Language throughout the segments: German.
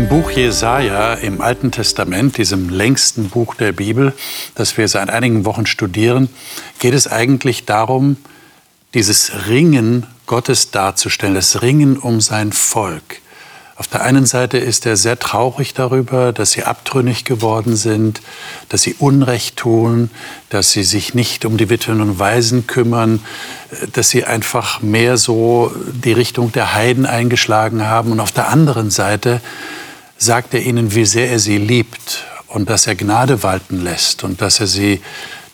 Im Buch Jesaja im Alten Testament, diesem längsten Buch der Bibel, das wir seit einigen Wochen studieren, geht es eigentlich darum, dieses Ringen Gottes darzustellen, das Ringen um sein Volk. Auf der einen Seite ist er sehr traurig darüber, dass sie abtrünnig geworden sind, dass sie Unrecht tun, dass sie sich nicht um die Witwen und Waisen kümmern, dass sie einfach mehr so die Richtung der Heiden eingeschlagen haben. Und auf der anderen Seite sagt er ihnen, wie sehr er sie liebt und dass er Gnade walten lässt und dass er sie,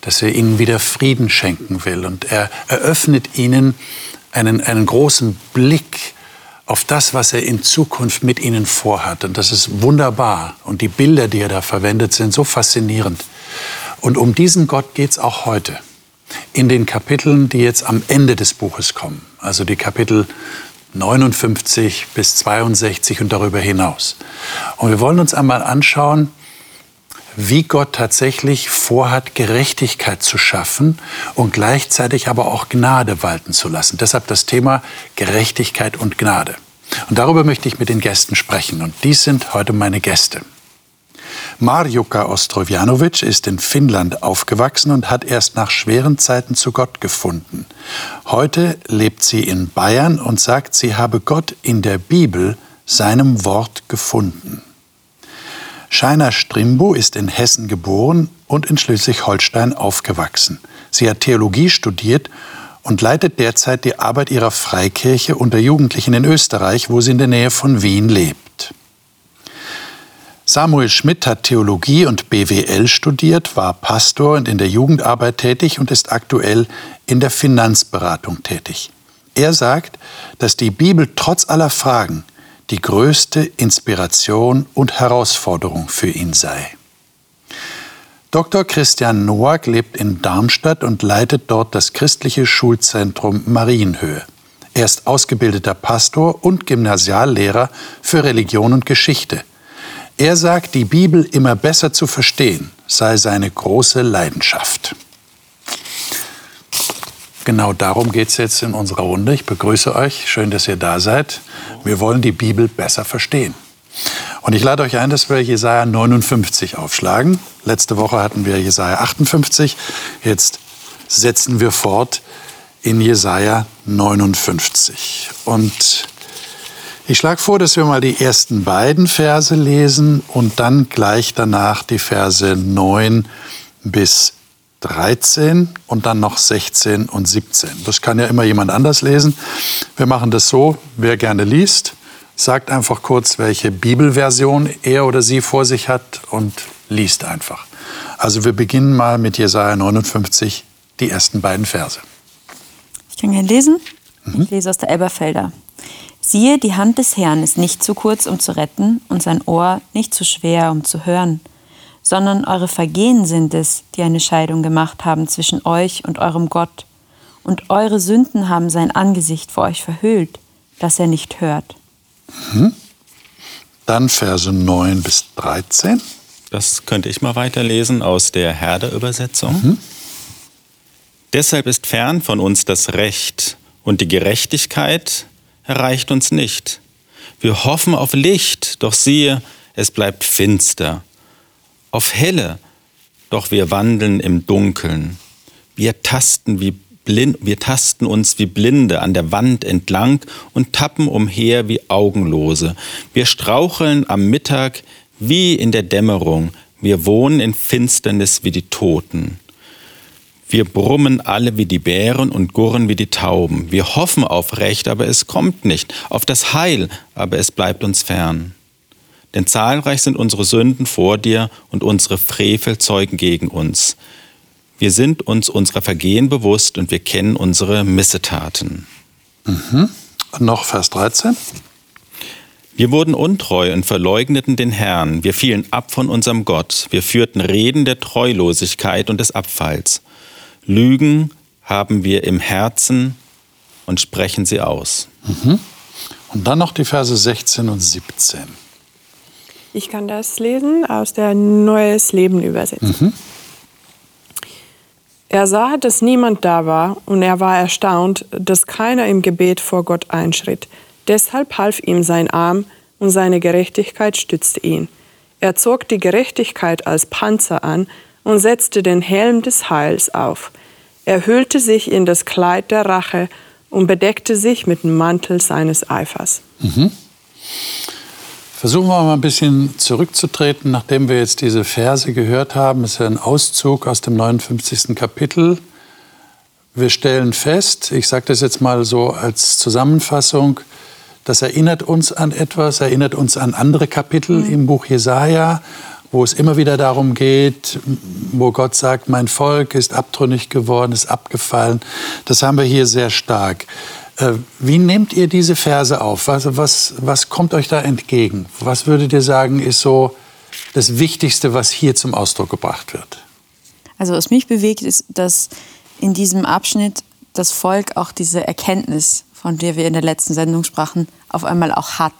dass er ihnen wieder Frieden schenken will. Und er eröffnet ihnen einen, einen großen Blick auf das, was er in Zukunft mit ihnen vorhat. Und das ist wunderbar. Und die Bilder, die er da verwendet, sind so faszinierend. Und um diesen Gott geht es auch heute. In den Kapiteln, die jetzt am Ende des Buches kommen. Also die Kapitel 59 bis 62 und darüber hinaus. Und wir wollen uns einmal anschauen, wie Gott tatsächlich vorhat, Gerechtigkeit zu schaffen und gleichzeitig aber auch Gnade walten zu lassen. Deshalb das Thema Gerechtigkeit und Gnade. Und darüber möchte ich mit den Gästen sprechen. Und dies sind heute meine Gäste. Marjuka Ostrovjanovic ist in Finnland aufgewachsen und hat erst nach schweren Zeiten zu Gott gefunden. Heute lebt sie in Bayern und sagt, sie habe Gott in der Bibel, seinem Wort, gefunden. Shaina Strimbo ist in Hessen geboren und in Schleswig-Holstein aufgewachsen. Sie hat Theologie studiert und leitet derzeit die Arbeit ihrer Freikirche unter Jugendlichen in Österreich, wo sie in der Nähe von Wien lebt. Samuel Schmidt hat Theologie und BWL studiert, war Pastor und in der Jugendarbeit tätig und ist aktuell in der Finanzberatung tätig. Er sagt, dass die Bibel trotz aller Fragen die größte Inspiration und Herausforderung für ihn sei. Dr. Christian Noack lebt in Darmstadt und leitet dort das christliche Schulzentrum Marienhöhe. Er ist ausgebildeter Pastor und Gymnasiallehrer für Religion und Geschichte. Er sagt, die Bibel immer besser zu verstehen sei seine große Leidenschaft. Genau darum geht es jetzt in unserer Runde. Ich begrüße euch. Schön, dass ihr da seid. Wir wollen die Bibel besser verstehen. Und ich lade euch ein, dass wir Jesaja 59 aufschlagen. Letzte Woche hatten wir Jesaja 58. Jetzt setzen wir fort in Jesaja 59. Und ich schlage vor, dass wir mal die ersten beiden Verse lesen und dann gleich danach die Verse 9 bis 13 und dann noch 16 und 17. Das kann ja immer jemand anders lesen. Wir machen das so, wer gerne liest, sagt einfach kurz, welche Bibelversion er oder sie vor sich hat und liest einfach. Also wir beginnen mal mit Jesaja 59, die ersten beiden Verse. Ich kann gerne lesen. Mhm. Ich lese aus der Elberfelder. Siehe, die Hand des Herrn ist nicht zu kurz, um zu retten, und sein Ohr nicht zu schwer, um zu hören sondern eure Vergehen sind es, die eine Scheidung gemacht haben zwischen euch und eurem Gott. Und eure Sünden haben sein Angesicht vor euch verhüllt, dass er nicht hört. Mhm. Dann Verse 9 bis 13. Das könnte ich mal weiterlesen aus der Herder-Übersetzung. Mhm. Deshalb ist fern von uns das Recht und die Gerechtigkeit erreicht uns nicht. Wir hoffen auf Licht, doch siehe, es bleibt finster auf Helle, doch wir wandeln im Dunkeln. Wir tasten, wie blind, wir tasten uns wie Blinde an der Wand entlang und tappen umher wie Augenlose. Wir straucheln am Mittag wie in der Dämmerung. Wir wohnen in Finsternis wie die Toten. Wir brummen alle wie die Bären und gurren wie die Tauben. Wir hoffen auf Recht, aber es kommt nicht, auf das Heil, aber es bleibt uns fern. Denn zahlreich sind unsere Sünden vor dir und unsere Frevel zeugen gegen uns. Wir sind uns unserer Vergehen bewusst und wir kennen unsere Missetaten. Mhm. Noch Vers 13. Wir wurden untreu und verleugneten den Herrn. Wir fielen ab von unserem Gott. Wir führten Reden der Treulosigkeit und des Abfalls. Lügen haben wir im Herzen und sprechen sie aus. Mhm. Und dann noch die Verse 16 und 17. Ich kann das lesen aus der Neues Leben Übersetzung. Mhm. Er sah, dass niemand da war, und er war erstaunt, dass keiner im Gebet vor Gott einschritt. Deshalb half ihm sein Arm, und seine Gerechtigkeit stützte ihn. Er zog die Gerechtigkeit als Panzer an und setzte den Helm des Heils auf. Er hüllte sich in das Kleid der Rache und bedeckte sich mit dem Mantel seines Eifers. Mhm. Versuchen wir mal ein bisschen zurückzutreten, nachdem wir jetzt diese Verse gehört haben. Das ist ja ein Auszug aus dem 59. Kapitel. Wir stellen fest, ich sage das jetzt mal so als Zusammenfassung, das erinnert uns an etwas, erinnert uns an andere Kapitel mhm. im Buch Jesaja, wo es immer wieder darum geht, wo Gott sagt, mein Volk ist abtrünnig geworden, ist abgefallen. Das haben wir hier sehr stark. Äh, wie nehmt ihr diese Verse auf? Was, was, was kommt euch da entgegen? Was würdet ihr sagen, ist so das Wichtigste, was hier zum Ausdruck gebracht wird? Also was mich bewegt, ist, dass in diesem Abschnitt das Volk auch diese Erkenntnis, von der wir in der letzten Sendung sprachen, auf einmal auch hat.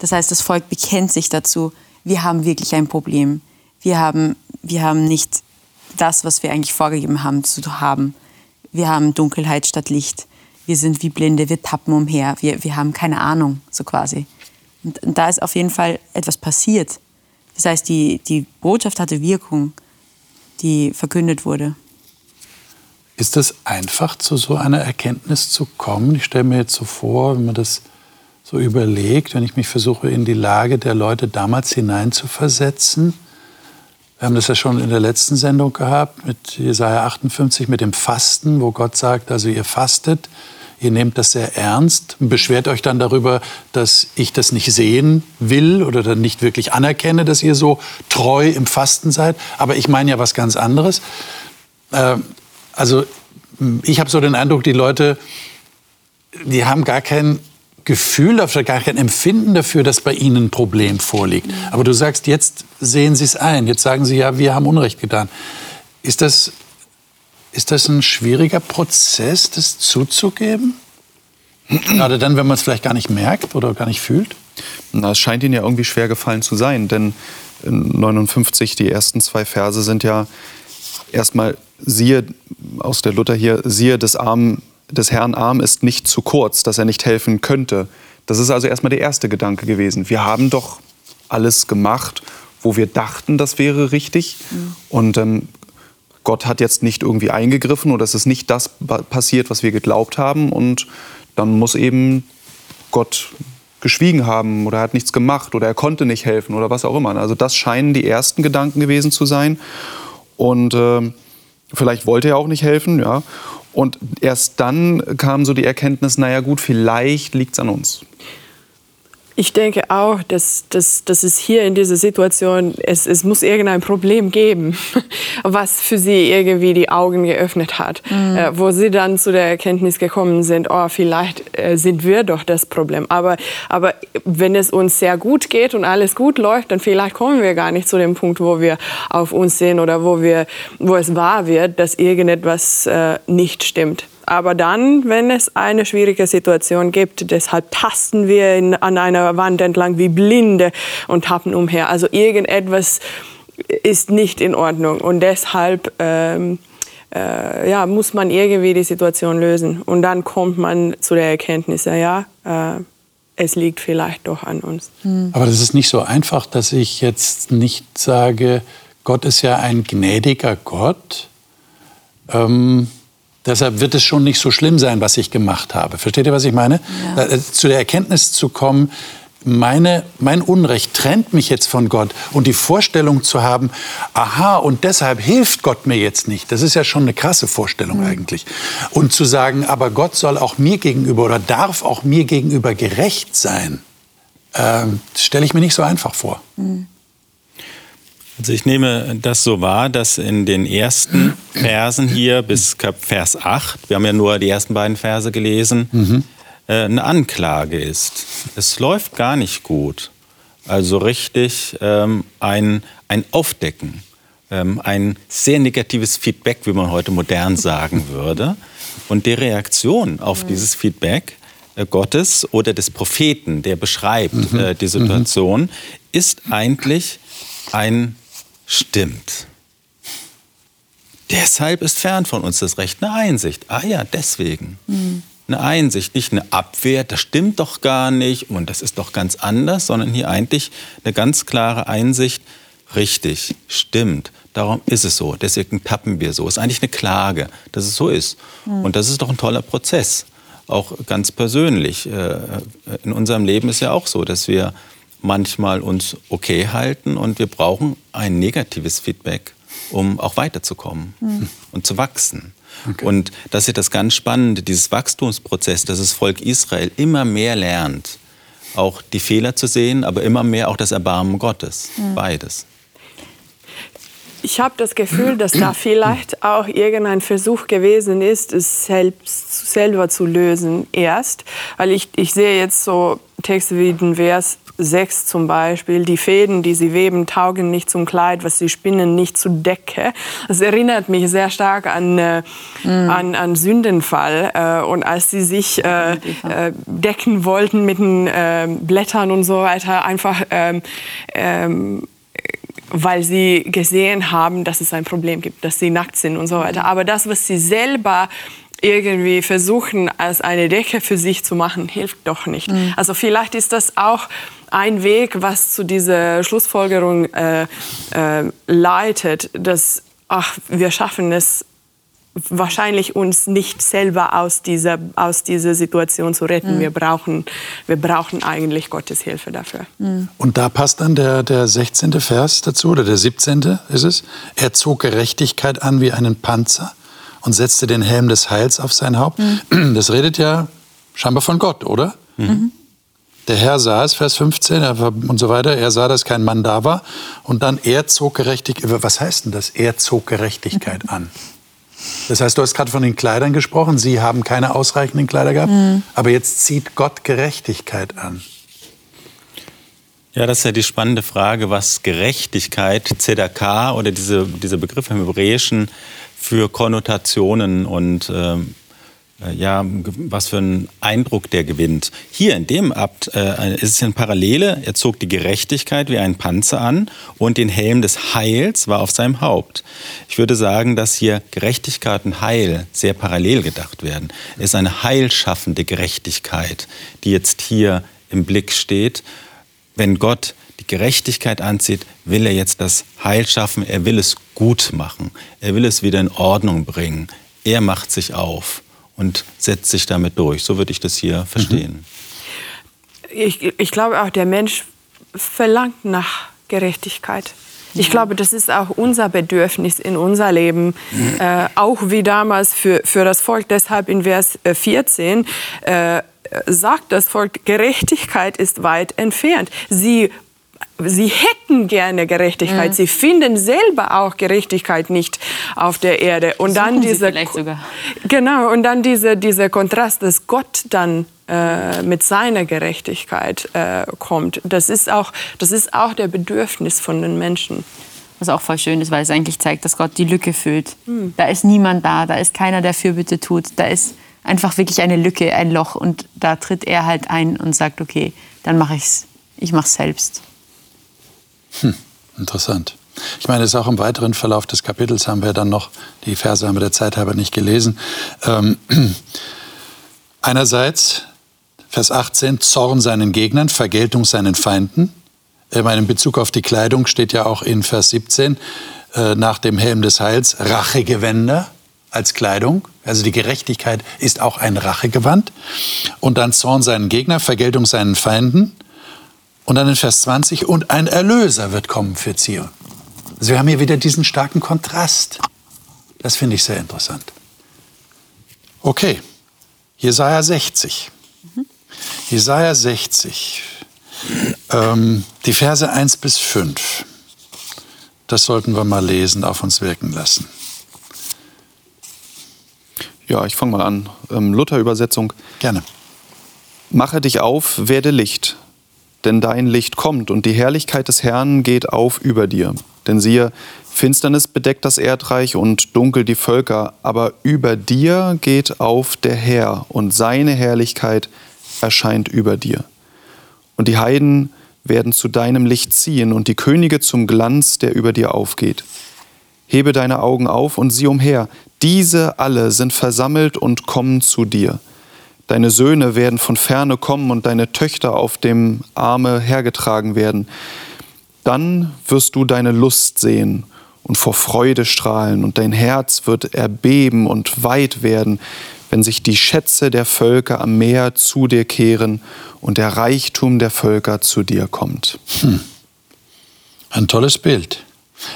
Das heißt, das Volk bekennt sich dazu, wir haben wirklich ein Problem. Wir haben, wir haben nicht das, was wir eigentlich vorgegeben haben zu haben. Wir haben Dunkelheit statt Licht wir sind wie Blinde, wir tappen umher, wir, wir haben keine Ahnung, so quasi. Und, und da ist auf jeden Fall etwas passiert. Das heißt, die, die Botschaft hatte Wirkung, die verkündet wurde. Ist es einfach, zu so einer Erkenntnis zu kommen? Ich stelle mir jetzt so vor, wenn man das so überlegt, wenn ich mich versuche, in die Lage der Leute damals hineinzuversetzen. Wir haben das ja schon in der letzten Sendung gehabt mit Jesaja 58, mit dem Fasten, wo Gott sagt, also ihr fastet, Ihr nehmt das sehr ernst, beschwert euch dann darüber, dass ich das nicht sehen will oder dann nicht wirklich anerkenne, dass ihr so treu im Fasten seid. Aber ich meine ja was ganz anderes. Äh, also ich habe so den Eindruck, die Leute, die haben gar kein Gefühl dafür, gar kein Empfinden dafür, dass bei ihnen ein Problem vorliegt. Aber du sagst, jetzt sehen sie es ein. Jetzt sagen sie, ja, wir haben Unrecht getan. Ist das ist das ein schwieriger Prozess, das zuzugeben? Gerade dann, wenn man es vielleicht gar nicht merkt oder gar nicht fühlt? Na, es scheint Ihnen ja irgendwie schwer gefallen zu sein, denn in 59, die ersten zwei Verse sind ja erstmal, siehe, aus der Luther hier, siehe, des, Arm, des Herrn Arm ist nicht zu kurz, dass er nicht helfen könnte. Das ist also erstmal der erste Gedanke gewesen. Wir haben doch alles gemacht, wo wir dachten, das wäre richtig. Mhm. Und ähm, Gott hat jetzt nicht irgendwie eingegriffen oder es ist nicht das passiert, was wir geglaubt haben. Und dann muss eben Gott geschwiegen haben oder er hat nichts gemacht oder er konnte nicht helfen oder was auch immer. Also das scheinen die ersten Gedanken gewesen zu sein. Und äh, vielleicht wollte er auch nicht helfen, ja. Und erst dann kam so die Erkenntnis, naja gut, vielleicht liegt es an uns. Ich denke auch, dass, dass, dass es hier in dieser Situation, es, es muss irgendein Problem geben, was für sie irgendwie die Augen geöffnet hat, mhm. äh, wo sie dann zu der Erkenntnis gekommen sind, oh, vielleicht äh, sind wir doch das Problem. Aber, aber wenn es uns sehr gut geht und alles gut läuft, dann vielleicht kommen wir gar nicht zu dem Punkt, wo wir auf uns sehen oder wo, wir, wo es wahr wird, dass irgendetwas äh, nicht stimmt aber dann, wenn es eine schwierige Situation gibt, deshalb tasten wir in, an einer Wand entlang wie Blinde und tappen umher. Also irgendetwas ist nicht in Ordnung und deshalb ähm, äh, ja, muss man irgendwie die Situation lösen. Und dann kommt man zu der Erkenntnis, ja, äh, es liegt vielleicht doch an uns. Hm. Aber das ist nicht so einfach, dass ich jetzt nicht sage, Gott ist ja ein gnädiger Gott. Ähm, Deshalb wird es schon nicht so schlimm sein, was ich gemacht habe. Versteht ihr, was ich meine? Ja. Äh, zu der Erkenntnis zu kommen, meine, mein Unrecht trennt mich jetzt von Gott und die Vorstellung zu haben, aha, und deshalb hilft Gott mir jetzt nicht, das ist ja schon eine krasse Vorstellung mhm. eigentlich. Und zu sagen, aber Gott soll auch mir gegenüber oder darf auch mir gegenüber gerecht sein, äh, stelle ich mir nicht so einfach vor. Mhm. Also ich nehme das so wahr, dass in den ersten Versen hier bis Vers 8, wir haben ja nur die ersten beiden Verse gelesen, mhm. eine Anklage ist. Es läuft gar nicht gut. Also richtig ähm, ein, ein Aufdecken, ähm, ein sehr negatives Feedback, wie man heute modern sagen würde. Und die Reaktion auf mhm. dieses Feedback äh, Gottes oder des Propheten, der beschreibt mhm. äh, die Situation, ist eigentlich ein stimmt. Deshalb ist fern von uns das Recht eine Einsicht. Ah ja, deswegen. Mhm. eine Einsicht, nicht eine Abwehr, das stimmt doch gar nicht und das ist doch ganz anders, sondern hier eigentlich eine ganz klare Einsicht, richtig, stimmt, darum ist es so, deswegen tappen wir so. Es ist eigentlich eine Klage, dass es so ist. Mhm. Und das ist doch ein toller Prozess, auch ganz persönlich. Äh, in unserem Leben ist ja auch so, dass wir manchmal uns okay halten und wir brauchen ein negatives Feedback, um auch weiterzukommen mhm. und zu wachsen. Okay. Und das ist das ganz Spannende, dieses Wachstumsprozess, dass das Volk Israel immer mehr lernt, auch die Fehler zu sehen, aber immer mehr auch das Erbarmen Gottes. Mhm. Beides. Ich habe das Gefühl, dass da vielleicht auch irgendein Versuch gewesen ist, es selbst selber zu lösen erst. Weil ich, ich sehe jetzt so Texte wie den Vers 6 zum Beispiel, die Fäden, die sie weben, taugen nicht zum Kleid, was sie spinnen, nicht zur Decke. Das erinnert mich sehr stark an, äh, mm. an, an Sündenfall. Äh, und als sie sich äh, äh decken wollten mit den äh, Blättern und so weiter, einfach ähm, ähm, weil sie gesehen haben, dass es ein Problem gibt, dass sie nackt sind und so weiter. Aber das, was sie selber irgendwie versuchen, als eine Decke für sich zu machen, hilft doch nicht. Mhm. Also vielleicht ist das auch ein Weg, was zu dieser Schlussfolgerung äh, äh, leitet, dass ach, wir schaffen es wahrscheinlich uns nicht selber aus dieser, aus dieser Situation zu retten. Mhm. Wir, brauchen, wir brauchen eigentlich Gottes Hilfe dafür. Mhm. Und da passt dann der, der 16. Vers dazu, oder der 17. ist es. Er zog Gerechtigkeit an wie einen Panzer und setzte den Helm des Heils auf sein Haupt. Mhm. Das redet ja scheinbar von Gott, oder? Der Herr sah es, Vers 15 und so weiter. Er sah, dass kein Mann da war. Und dann, er zog Gerechtigkeit. Was heißt denn das? Er zog Gerechtigkeit an. Das heißt, du hast gerade von den Kleidern gesprochen. Sie haben keine ausreichenden Kleider gehabt. Mhm. Aber jetzt zieht Gott Gerechtigkeit an. Ja, das ist ja die spannende Frage, was Gerechtigkeit, Zedakah oder diese, diese Begriffe im Hebräischen für Konnotationen und ähm, äh, ja, was für einen Eindruck der gewinnt. Hier in dem Abt äh, ist es eine Parallele. Er zog die Gerechtigkeit wie einen Panzer an und den Helm des Heils war auf seinem Haupt. Ich würde sagen, dass hier Gerechtigkeit und Heil sehr parallel gedacht werden. Es ist eine heilschaffende Gerechtigkeit, die jetzt hier im Blick steht. Wenn Gott die Gerechtigkeit anzieht, will er jetzt das Heil schaffen, er will es gut machen, er will es wieder in Ordnung bringen. Er macht sich auf und setzt sich damit durch. So würde ich das hier verstehen. Ich, ich glaube auch, der Mensch verlangt nach Gerechtigkeit. Ich glaube, das ist auch unser Bedürfnis in unser Leben, äh, auch wie damals für, für das Volk. Deshalb in Vers 14 äh, sagt das Volk, Gerechtigkeit ist weit entfernt. Sie sie hätten gerne Gerechtigkeit. Mhm. Sie finden selber auch Gerechtigkeit nicht auf der Erde. Und Suchen dann dieser genau und dann dieser dieser Kontrast, dass Gott dann äh, mit seiner Gerechtigkeit äh, kommt. Das ist auch das ist auch der Bedürfnis von den Menschen. Was auch voll schön ist, weil es eigentlich zeigt, dass Gott die Lücke füllt. Mhm. Da ist niemand da, da ist keiner, der Fürbitte tut. Da ist einfach wirklich eine Lücke, ein Loch und da tritt er halt ein und sagt, okay, dann mache ich's. Ich mache es selbst. Hm, interessant. Ich meine, es ist auch im weiteren Verlauf des Kapitels haben wir dann noch, die Verse haben wir der Zeit halber nicht gelesen. Ähm, einerseits, Vers 18, Zorn seinen Gegnern, Vergeltung seinen Feinden. Ich meine, in Bezug auf die Kleidung steht ja auch in Vers 17, äh, nach dem Helm des Heils, Rachegewänder als Kleidung. Also die Gerechtigkeit ist auch ein Rachegewand. Und dann Zorn seinen Gegnern, Vergeltung seinen Feinden. Und dann in Vers 20, und ein Erlöser wird kommen für Zion. Also wir haben hier wieder diesen starken Kontrast. Das finde ich sehr interessant. Okay, Jesaja 60. Jesaja 60, ähm, die Verse 1 bis 5. Das sollten wir mal lesen, auf uns wirken lassen. Ja, ich fange mal an. Ähm, Luther-Übersetzung. Gerne. Mache dich auf, werde Licht, denn dein Licht kommt und die Herrlichkeit des Herrn geht auf über dir. Denn siehe, Finsternis bedeckt das Erdreich und dunkel die Völker, aber über dir geht auf der Herr und seine Herrlichkeit erscheint über dir. Und die Heiden werden zu deinem Licht ziehen und die Könige zum Glanz, der über dir aufgeht. Hebe deine Augen auf und sieh umher, diese alle sind versammelt und kommen zu dir. Deine Söhne werden von ferne kommen und deine Töchter auf dem Arme hergetragen werden. Dann wirst du deine Lust sehen und vor Freude strahlen, und dein Herz wird erbeben und weit werden, wenn sich die Schätze der Völker am Meer zu dir kehren und der Reichtum der Völker zu dir kommt. Hm. Ein tolles Bild.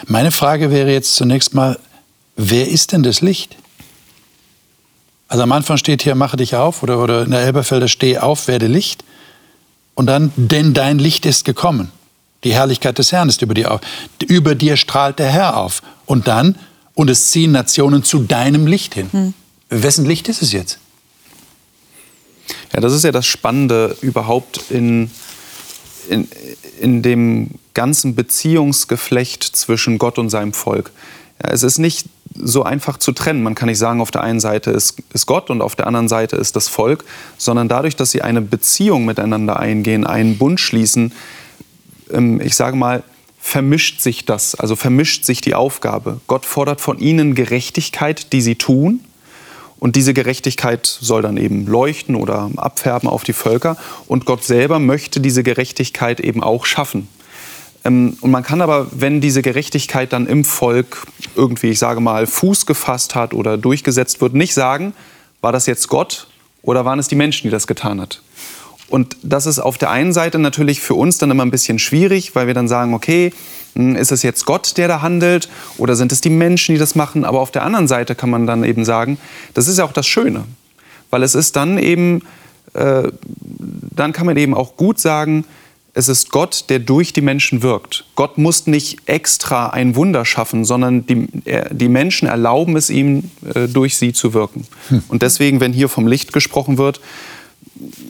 Meine Frage wäre jetzt zunächst mal, wer ist denn das Licht? Also am Anfang steht hier, mache dich auf oder, oder in der Elberfelder, steh auf, werde Licht. Und dann, denn dein Licht ist gekommen. Die Herrlichkeit des Herrn ist über dir auf. Über dir strahlt der Herr auf. Und dann, und es ziehen Nationen zu deinem Licht hin. Hm. Wessen Licht ist es jetzt? Ja, das ist ja das Spannende überhaupt in, in, in dem ganzen Beziehungsgeflecht zwischen Gott und seinem Volk. Ja, es ist nicht so einfach zu trennen. Man kann nicht sagen, auf der einen Seite ist, ist Gott und auf der anderen Seite ist das Volk, sondern dadurch, dass sie eine Beziehung miteinander eingehen, einen Bund schließen, ähm, ich sage mal, vermischt sich das, also vermischt sich die Aufgabe. Gott fordert von ihnen Gerechtigkeit, die sie tun. Und diese Gerechtigkeit soll dann eben leuchten oder abfärben auf die Völker. Und Gott selber möchte diese Gerechtigkeit eben auch schaffen. Ähm, und man kann aber, wenn diese Gerechtigkeit dann im Volk irgendwie, ich sage mal, Fuß gefasst hat oder durchgesetzt wird, nicht sagen, war das jetzt Gott oder waren es die Menschen, die das getan hat. Und das ist auf der einen Seite natürlich für uns dann immer ein bisschen schwierig, weil wir dann sagen, okay, hm, ist es jetzt Gott, der da handelt oder sind es die Menschen, die das machen? Aber auf der anderen Seite kann man dann eben sagen, das ist ja auch das Schöne, weil es ist dann eben, äh, dann kann man eben auch gut sagen, es ist Gott, der durch die Menschen wirkt. Gott muss nicht extra ein Wunder schaffen, sondern die, die Menschen erlauben es ihm, äh, durch sie zu wirken. Hm. Und deswegen, wenn hier vom Licht gesprochen wird,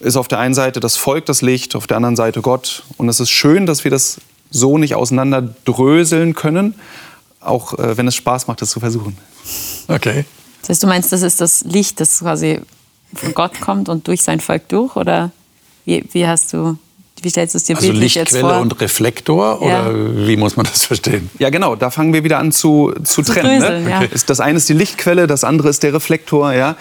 ist auf der einen Seite das Volk das Licht, auf der anderen Seite Gott. Und es ist schön, dass wir das so nicht auseinanderdröseln können, auch äh, wenn es Spaß macht, das zu versuchen. Okay. Das heißt, du meinst, das ist das Licht, das quasi von Gott kommt und durch sein Volk durch? Oder wie, wie hast du wie stellst du es dir also bildlich jetzt vor? und Reflektor ja. oder wie muss man das verstehen? Ja, genau. Da fangen wir wieder an zu, zu, zu trennen. Ne? Dröseln, ne? ja. Das eine ist die Lichtquelle, das andere ist der Reflektor. Ja?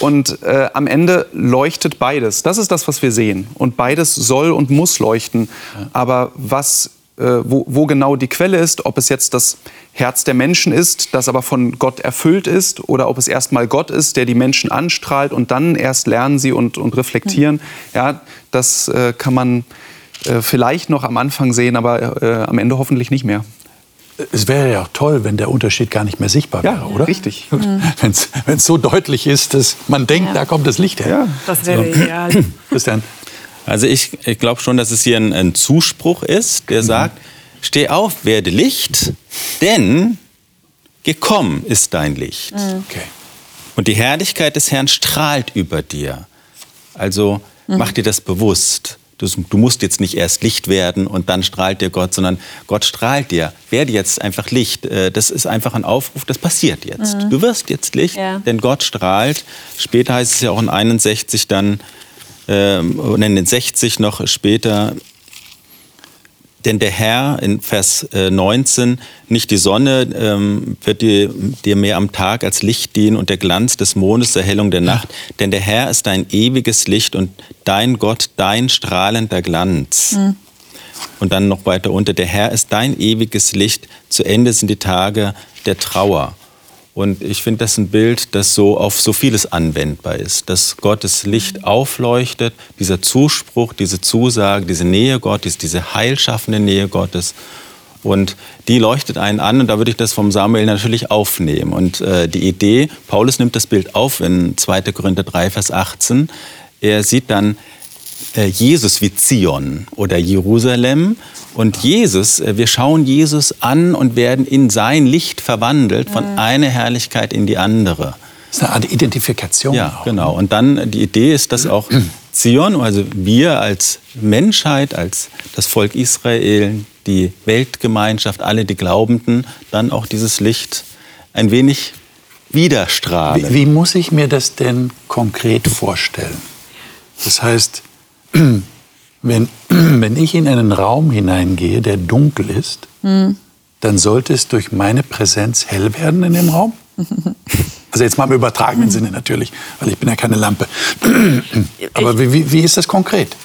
Und äh, am Ende leuchtet beides. Das ist das, was wir sehen. Und beides soll und muss leuchten. Aber was wo, wo, genau die Quelle ist, ob es jetzt das Herz der Menschen ist, das aber von Gott erfüllt ist, oder ob es erstmal Gott ist, der die Menschen anstrahlt und dann erst lernen sie und, und reflektieren. Ja, das äh, kann man äh, vielleicht noch am Anfang sehen, aber äh, am Ende hoffentlich nicht mehr. Es wäre ja auch toll, wenn der Unterschied gar nicht mehr sichtbar wäre, ja, oder? Richtig. Mhm. Wenn es so deutlich ist, dass man denkt, ja. da kommt das Licht her. Ja, das wäre so. ideal. Christian. Also ich, ich glaube schon, dass es hier ein, ein Zuspruch ist, der mhm. sagt, steh auf, werde Licht, denn gekommen ist dein Licht. Mhm. Okay. Und die Herrlichkeit des Herrn strahlt über dir. Also mhm. mach dir das bewusst. Du, du, musst jetzt nicht erst Licht werden und dann strahlt dir Gott, sondern Gott strahlt dir. Werde jetzt einfach Licht. Äh, das ist einfach ein Aufruf, das passiert jetzt. Mhm. Du wirst jetzt Licht, ja. denn Gott strahlt. Später heißt es ja auch in 61 dann, ähm, und in den 60 noch später, denn der Herr in Vers 19, äh, nicht die Sonne ähm, wird dir, dir mehr am Tag als Licht dienen und der Glanz des Mondes zur Erhellung der Nacht. Ja. Denn der Herr ist dein ewiges Licht und dein Gott dein strahlender Glanz. Mhm. Und dann noch weiter unter, der Herr ist dein ewiges Licht, zu Ende sind die Tage der Trauer. Und ich finde das ein Bild, das so auf so vieles anwendbar ist, dass Gottes Licht aufleuchtet, dieser Zuspruch, diese Zusage, diese Nähe Gottes, diese heilschaffende Nähe Gottes. Und die leuchtet einen an und da würde ich das vom Samuel natürlich aufnehmen. Und äh, die Idee, Paulus nimmt das Bild auf in 2. Korinther 3, Vers 18. Er sieht dann Jesus wie Zion oder Jerusalem. Und Jesus, äh, wir schauen Jesus an und werden in sein Licht verwandelt von mhm. einer Herrlichkeit in die andere. Das ist eine Art Identifikation. Ja, auch. genau. Und dann die Idee ist, dass auch Zion, also wir als Menschheit, als das Volk Israel, die Weltgemeinschaft, alle die Glaubenden, dann auch dieses Licht ein wenig widerstrahlen. Wie, wie muss ich mir das denn konkret vorstellen? Das heißt, wenn, wenn ich in einen Raum hineingehe, der dunkel ist, mhm. dann sollte es durch meine Präsenz hell werden in dem Raum? Also jetzt mal im übertragenen Sinne natürlich, weil ich bin ja keine Lampe. Aber wie, wie, wie ist das konkret?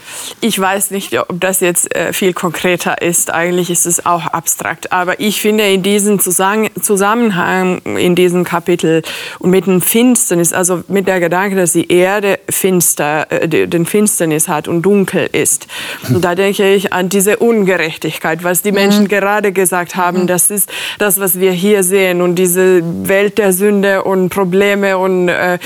Ich weiß nicht, ob das jetzt äh, viel konkreter ist. Eigentlich ist es auch abstrakt. Aber ich finde in diesem Zusammenhang, in diesem Kapitel und mit dem Finsternis, also mit der Gedanke, dass die Erde finster, äh, den Finsternis hat und dunkel ist. Und da denke ich an diese Ungerechtigkeit, was die Menschen mhm. gerade gesagt haben. Das ist das, was wir hier sehen. Und diese Welt der Sünde und Probleme und, äh,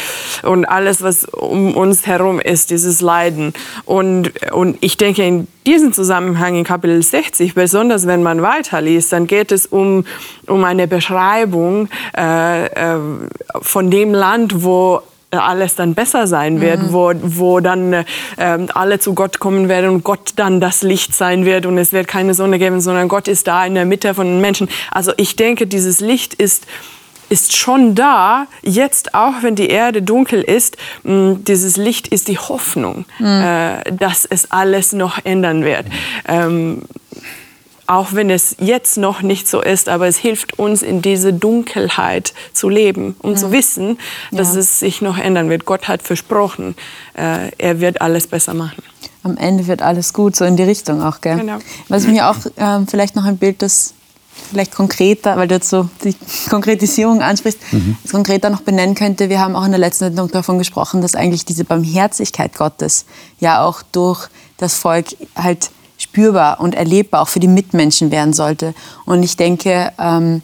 und alles, was um uns herum ist, dieses Leiden. Und und ich denke, in diesem Zusammenhang in Kapitel 60, besonders wenn man weiterliest, dann geht es um, um eine Beschreibung äh, äh, von dem Land, wo alles dann besser sein wird, mhm. wo, wo dann äh, alle zu Gott kommen werden und Gott dann das Licht sein wird und es wird keine Sonne geben, sondern Gott ist da in der Mitte von den Menschen. Also ich denke, dieses Licht ist ist schon da, jetzt auch wenn die Erde dunkel ist, mm, dieses Licht ist die Hoffnung, mhm. dass es alles noch ändern wird. Ähm, auch wenn es jetzt noch nicht so ist, aber es hilft uns in diese Dunkelheit zu leben, um mhm. zu wissen, dass ja. es sich noch ändern wird. Gott hat versprochen, äh, er wird alles besser machen. Am Ende wird alles gut, so in die Richtung auch, gell? Genau. Was mir auch äh, vielleicht noch ein Bild des vielleicht konkreter, weil du jetzt so die Konkretisierung ansprichst, mhm. konkreter noch benennen könnte. Wir haben auch in der letzten Sendung davon gesprochen, dass eigentlich diese Barmherzigkeit Gottes ja auch durch das Volk halt spürbar und erlebbar auch für die Mitmenschen werden sollte. Und ich denke, ähm,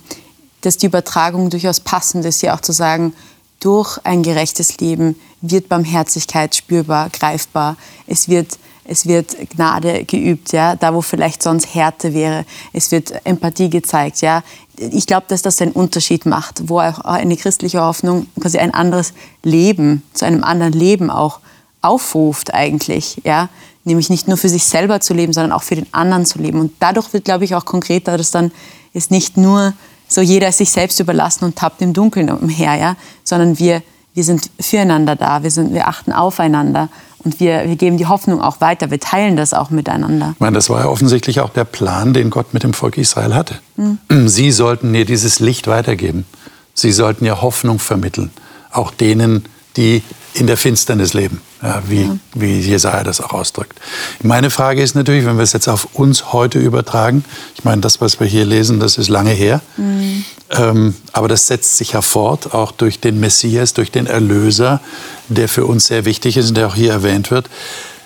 dass die Übertragung durchaus passend ist, ja auch zu sagen, durch ein gerechtes Leben wird Barmherzigkeit spürbar, greifbar. Es wird es wird Gnade geübt, ja, da wo vielleicht sonst Härte wäre. Es wird Empathie gezeigt, ja. Ich glaube, dass das einen Unterschied macht, wo auch eine christliche Hoffnung quasi ein anderes Leben, zu einem anderen Leben auch aufruft eigentlich, ja. Nämlich nicht nur für sich selber zu leben, sondern auch für den anderen zu leben. Und dadurch wird, glaube ich, auch konkreter, dass dann es nicht nur so jeder sich selbst überlassen und tappt im Dunkeln umher, ja, sondern wir, wir sind füreinander da, wir, sind, wir achten aufeinander und wir, wir geben die Hoffnung auch weiter, wir teilen das auch miteinander. Ich meine, das war ja offensichtlich auch der Plan, den Gott mit dem Volk Israel hatte. Mhm. Sie sollten mir dieses Licht weitergeben. Sie sollten ja Hoffnung vermitteln, auch denen, die in der Finsternis leben, wie, ja. wie Jesaja das auch ausdrückt. Meine Frage ist natürlich, wenn wir es jetzt auf uns heute übertragen, ich meine, das, was wir hier lesen, das ist lange her, mhm. ähm, aber das setzt sich ja fort, auch durch den Messias, durch den Erlöser, der für uns sehr wichtig ist und der auch hier erwähnt wird.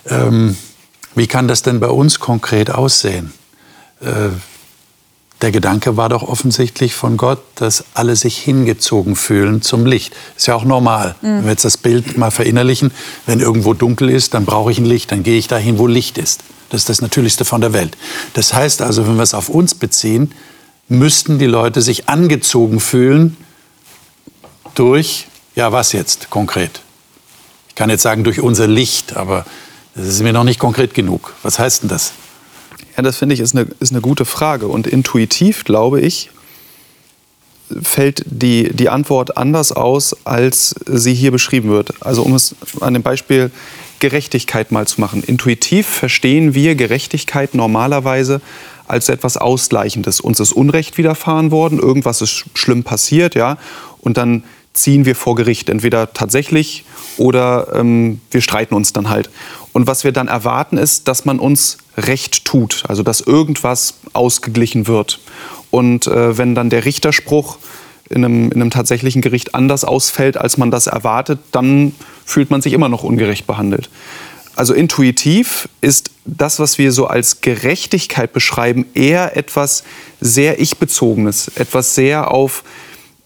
Ähm, wie kann das denn bei uns konkret aussehen? Äh, der Gedanke war doch offensichtlich von Gott, dass alle sich hingezogen fühlen zum Licht. Ist ja auch normal. Mhm. Wenn wir jetzt das Bild mal verinnerlichen, wenn irgendwo dunkel ist, dann brauche ich ein Licht, dann gehe ich dahin, wo Licht ist. Das ist das Natürlichste von der Welt. Das heißt also, wenn wir es auf uns beziehen, müssten die Leute sich angezogen fühlen durch, ja was jetzt konkret? Ich kann jetzt sagen, durch unser Licht, aber das ist mir noch nicht konkret genug. Was heißt denn das? Ja, das finde ich ist eine, ist eine gute Frage. Und intuitiv, glaube ich, fällt die, die Antwort anders aus, als sie hier beschrieben wird. Also um es an dem Beispiel Gerechtigkeit mal zu machen. Intuitiv verstehen wir Gerechtigkeit normalerweise als etwas Ausgleichendes. Uns ist Unrecht widerfahren worden, irgendwas ist schlimm passiert, ja, und dann ziehen wir vor Gericht, entweder tatsächlich oder ähm, wir streiten uns dann halt. Und was wir dann erwarten ist, dass man uns Recht tut, also dass irgendwas ausgeglichen wird. Und äh, wenn dann der Richterspruch in einem, in einem tatsächlichen Gericht anders ausfällt, als man das erwartet, dann fühlt man sich immer noch ungerecht behandelt. Also intuitiv ist das, was wir so als Gerechtigkeit beschreiben, eher etwas sehr ich-bezogenes, etwas sehr auf,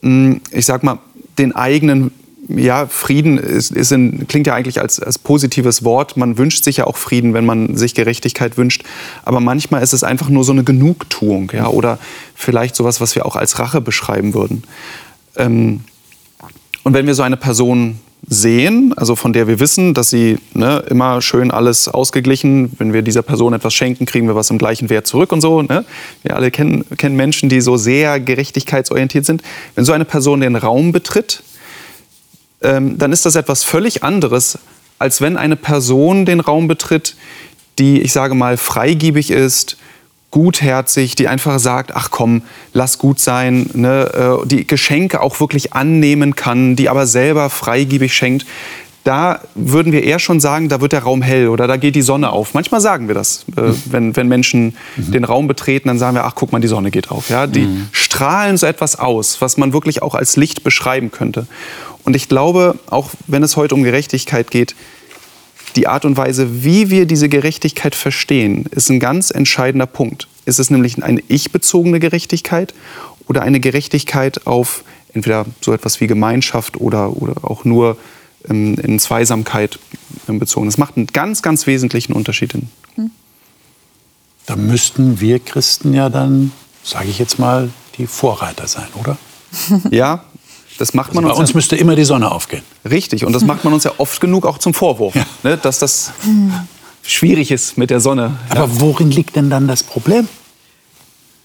hm, ich sag mal, den eigenen ja, Frieden ist, ist ein, klingt ja eigentlich als, als positives Wort. Man wünscht sich ja auch Frieden, wenn man sich Gerechtigkeit wünscht. Aber manchmal ist es einfach nur so eine Genugtuung. Ja? Oder vielleicht sowas, was wir auch als Rache beschreiben würden. Ähm, und wenn wir so eine Person sehen, also von der wir wissen, dass sie ne, immer schön alles ausgeglichen, wenn wir dieser Person etwas schenken, kriegen wir was im gleichen Wert zurück und so. Ne? Wir alle kennen, kennen Menschen, die so sehr gerechtigkeitsorientiert sind. Wenn so eine Person den Raum betritt, ähm, dann ist das etwas völlig anderes, als wenn eine Person den Raum betritt, die, ich sage mal, freigiebig ist, gutherzig, die einfach sagt, ach komm, lass gut sein, ne, äh, die Geschenke auch wirklich annehmen kann, die aber selber freigebig schenkt, da würden wir eher schon sagen, da wird der Raum hell oder da geht die Sonne auf. Manchmal sagen wir das, äh, wenn, wenn Menschen mhm. den Raum betreten, dann sagen wir, ach guck mal, die Sonne geht auf. Ja? Die mhm. strahlen so etwas aus, was man wirklich auch als Licht beschreiben könnte. Und ich glaube, auch wenn es heute um Gerechtigkeit geht, die Art und Weise, wie wir diese Gerechtigkeit verstehen, ist ein ganz entscheidender Punkt. Ist es nämlich eine ich-bezogene Gerechtigkeit oder eine Gerechtigkeit auf entweder so etwas wie Gemeinschaft oder, oder auch nur ähm, in Zweisamkeit bezogen? Das macht einen ganz, ganz wesentlichen Unterschied. Da müssten wir Christen ja dann, sage ich jetzt mal, die Vorreiter sein, oder? Ja, das macht man also bei uns ja, müsste immer die Sonne aufgehen. Richtig, und das macht man uns ja oft genug auch zum Vorwurf, ja. ne, dass das schwierig ist mit der Sonne. Aber ja. worin liegt denn dann das Problem?